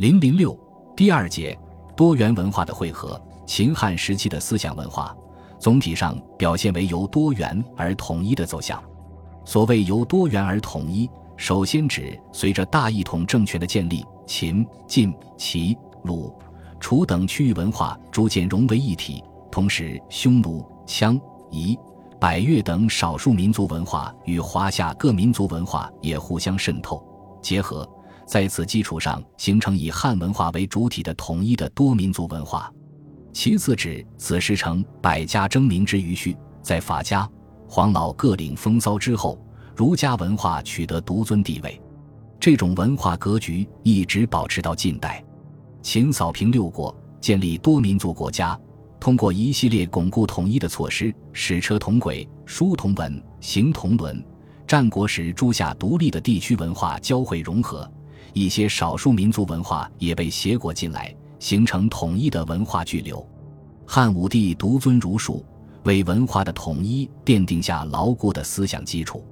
零零六第二节多元文化的汇合。秦汉时期的思想文化，总体上表现为由多元而统一的走向。所谓由多元而统一，首先指随着大一统政权的建立，秦、晋、齐、鲁、楚等区域文化逐渐融为一体，同时匈奴、羌、夷、百越等少数民族文化与华夏各民族文化也互相渗透结合，在此基础上形成以汉文化为主体的统一的多民族文化。其次指此时成百家争鸣之余序，在法家、黄老各领风骚之后，儒家文化取得独尊地位。这种文化格局一直保持到近代。秦扫平六国，建立多民族国家，通过一系列巩固统一的措施，使车同轨、书同文、行同伦。战国时诸夏独立的地区文化交汇融合，一些少数民族文化也被挟裹进来。形成统一的文化巨流，汉武帝独尊儒术，为文化的统一奠定下牢固的思想基础。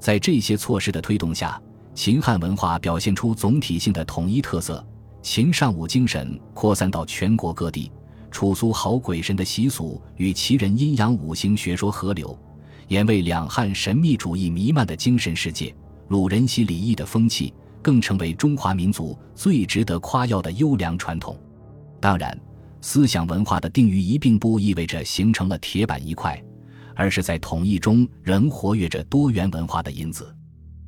在这些措施的推动下，秦汉文化表现出总体性的统一特色。秦尚武精神扩散到全国各地，楚苏好鬼神的习俗与齐人阴阳五行学说合流，也为两汉神秘主义弥漫的精神世界。鲁人习礼义的风气。更成为中华民族最值得夸耀的优良传统。当然，思想文化的定于一，并不意味着形成了铁板一块，而是在统一中仍活跃着多元文化的因子。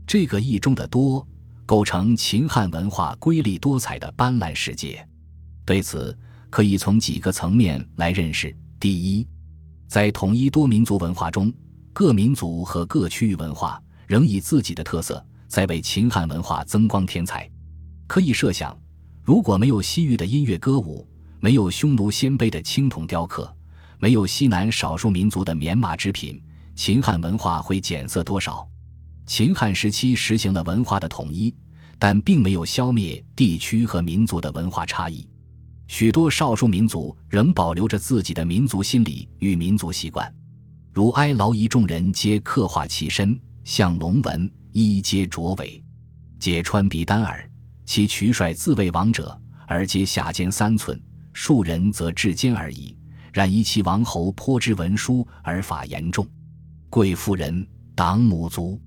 这个“一”中的“多”，构成秦汉文化瑰丽多彩的斑斓世界。对此，可以从几个层面来认识：第一，在统一多民族文化中，各民族和各区域文化仍以自己的特色。在为秦汉文化增光添彩。可以设想，如果没有西域的音乐歌舞，没有匈奴鲜卑的青铜雕刻，没有西南少数民族的棉麻织品，秦汉文化会减色多少？秦汉时期实行了文化的统一，但并没有消灭地区和民族的文化差异。许多少数民族仍保留着自己的民族心理与民族习惯，如哀牢夷众人皆刻画其身，像龙纹。衣皆着尾，皆穿鼻单耳。其渠帅自谓王者，而皆下肩三寸；庶人则至肩而已。然依其王侯颇知文书，而法严重。贵妇人党母族，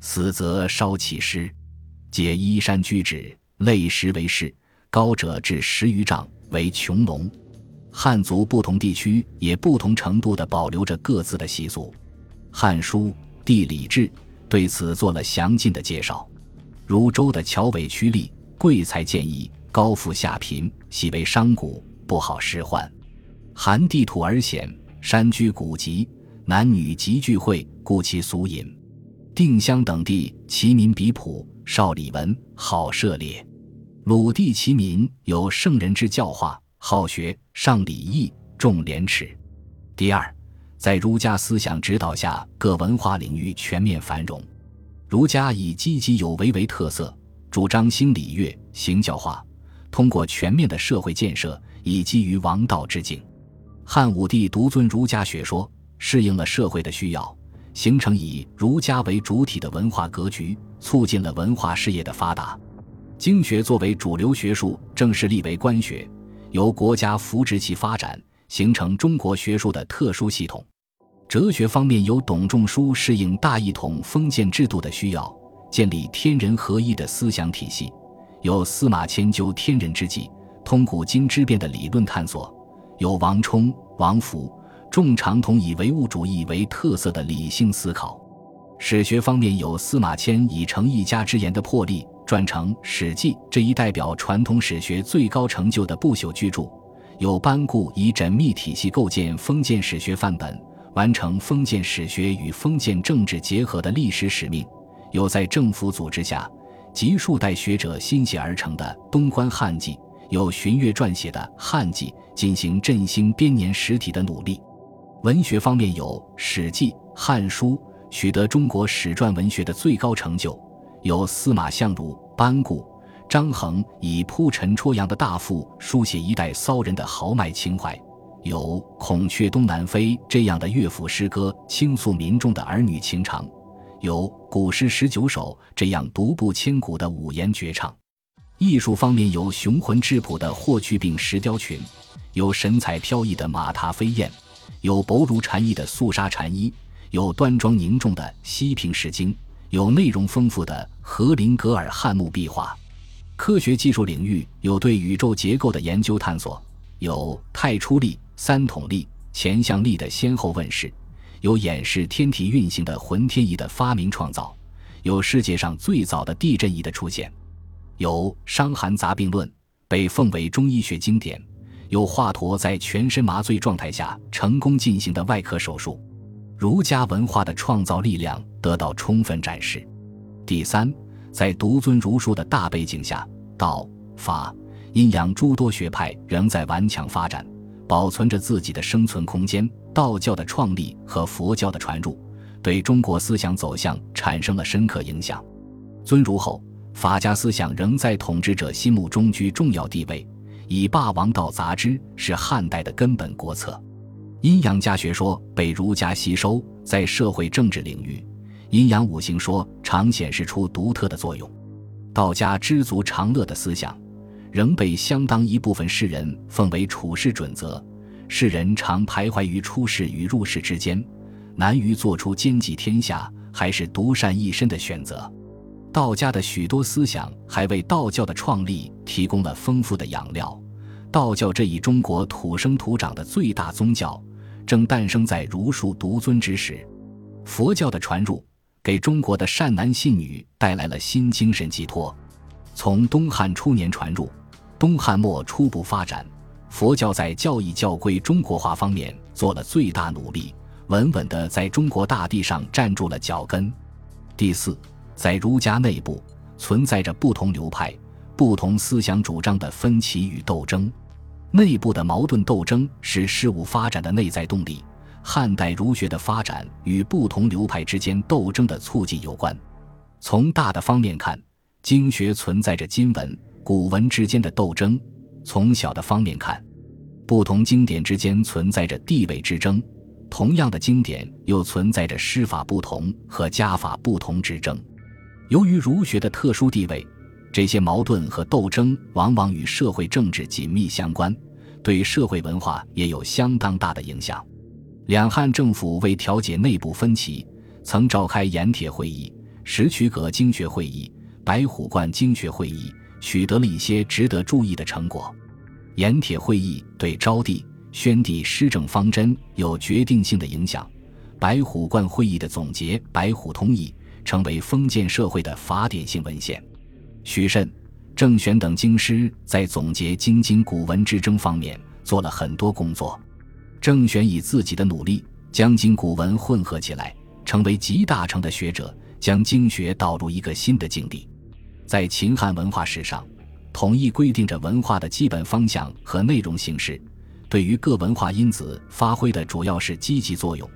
死则烧其尸。皆衣衫居止，类石为室。高者至十余丈，为穹隆。汉族不同地区也不同程度地保留着各自的习俗。《汉书·地理志》。对此做了详尽的介绍，如州的乔尾曲吏，贵才建议高富下贫，喜为商贾，不好仕宦。韩地土而险，山居古籍，男女集聚会，故其俗隐。定襄等地，其民比朴，少礼文，好涉猎。鲁地其民有圣人之教化，好学，尚礼义，重廉耻。第二。在儒家思想指导下，各文化领域全面繁荣。儒家以积极有为为特色，主张兴礼乐、行教化，通过全面的社会建设，以基于王道之境。汉武帝独尊儒家学说，适应了社会的需要，形成以儒家为主体的文化格局，促进了文化事业的发达。经学作为主流学术，正式立为官学，由国家扶植其发展，形成中国学术的特殊系统。哲学方面，由董仲舒适应大一统封建制度的需要，建立天人合一的思想体系；有司马迁究天人之际，通古今之变的理论探索；有王充、王弗、仲长统以唯物主义为特色的理性思考。史学方面，有司马迁以成一家之言的魄力，撰成《史记》这一代表传统史学最高成就的不朽巨著；有班固以缜密体系构建封建史学范本。完成封建史学与封建政治结合的历史使命，有在政府组织下集数代学者心血而成的《东关汉记》，有荀悦撰写的《汉记》，进行振兴编年实体的努力。文学方面有《史记》《汉书》，取得中国史传文学的最高成就；有司马相如、班固、张衡以铺陈戳阳的大赋，书写一代骚人的豪迈情怀。有《孔雀东南飞》这样的乐府诗歌，倾诉民众的儿女情长；有《古诗十九首》这样独步千古的五言绝唱。艺术方面有雄浑质朴的霍去病石雕群，有神采飘逸的马踏飞燕，有薄如蝉翼的素纱禅衣，有端庄凝重的西平石经，有内容丰富的和林格尔汉墓壁画。科学技术领域有对宇宙结构的研究探索，有太初力、三统力、前向力的先后问世，有演示天体运行的浑天仪的发明创造，有世界上最早的地震仪的出现。有《伤寒杂病论》，被奉为中医学经典；有华佗在全身麻醉状态下成功进行的外科手术，儒家文化的创造力量得到充分展示。第三，在独尊儒术的大背景下，道、法、阴阳诸多学派仍在顽强发展，保存着自己的生存空间。道教的创立和佛教的传入，对中国思想走向产生了深刻影响。尊儒后。法家思想仍在统治者心目中居重要地位，以霸王道杂之是汉代的根本国策。阴阳家学说被儒家吸收，在社会政治领域，阴阳五行说常显示出独特的作用。道家知足常乐的思想，仍被相当一部分世人奉为处世准则。世人常徘徊于出世与入世之间，难于做出兼济天下还是独善一身的选择。道家的许多思想还为道教的创立提供了丰富的养料。道教这一中国土生土长的最大宗教，正诞生在儒术独尊之时。佛教的传入，给中国的善男信女带来了新精神寄托。从东汉初年传入，东汉末初步发展，佛教在教义教规中国化方面做了最大努力，稳稳地在中国大地上站住了脚跟。第四。在儒家内部存在着不同流派、不同思想主张的分歧与斗争，内部的矛盾斗争是事物发展的内在动力。汉代儒学的发展与不同流派之间斗争的促进有关。从大的方面看，经学存在着今文、古文之间的斗争；从小的方面看，不同经典之间存在着地位之争。同样的经典又存在着师法不同和家法不同之争。由于儒学的特殊地位，这些矛盾和斗争往往与社会政治紧密相关，对社会文化也有相当大的影响。两汉政府为调解内部分歧，曾召开盐铁会议、石渠阁经学会议、白虎观经学会议，取得了一些值得注意的成果。盐铁会议对昭帝、宣帝施政方针有决定性的影响。白虎观会议的总结《白虎通义》。成为封建社会的法典性文献。许慎、郑玄等经师在总结京津古文之争方面做了很多工作。郑玄以自己的努力将今古文混合起来，成为集大成的学者，将经学导入一个新的境地。在秦汉文化史上，统一规定着文化的基本方向和内容形式，对于各文化因子发挥的主要是积极作用，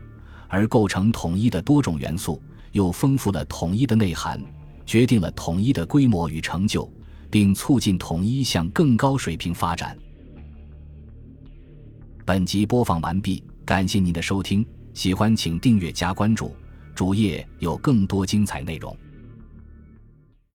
而构成统一的多种元素。又丰富了统一的内涵，决定了统一的规模与成就，并促进统一向更高水平发展。本集播放完毕，感谢您的收听，喜欢请订阅加关注，主页有更多精彩内容。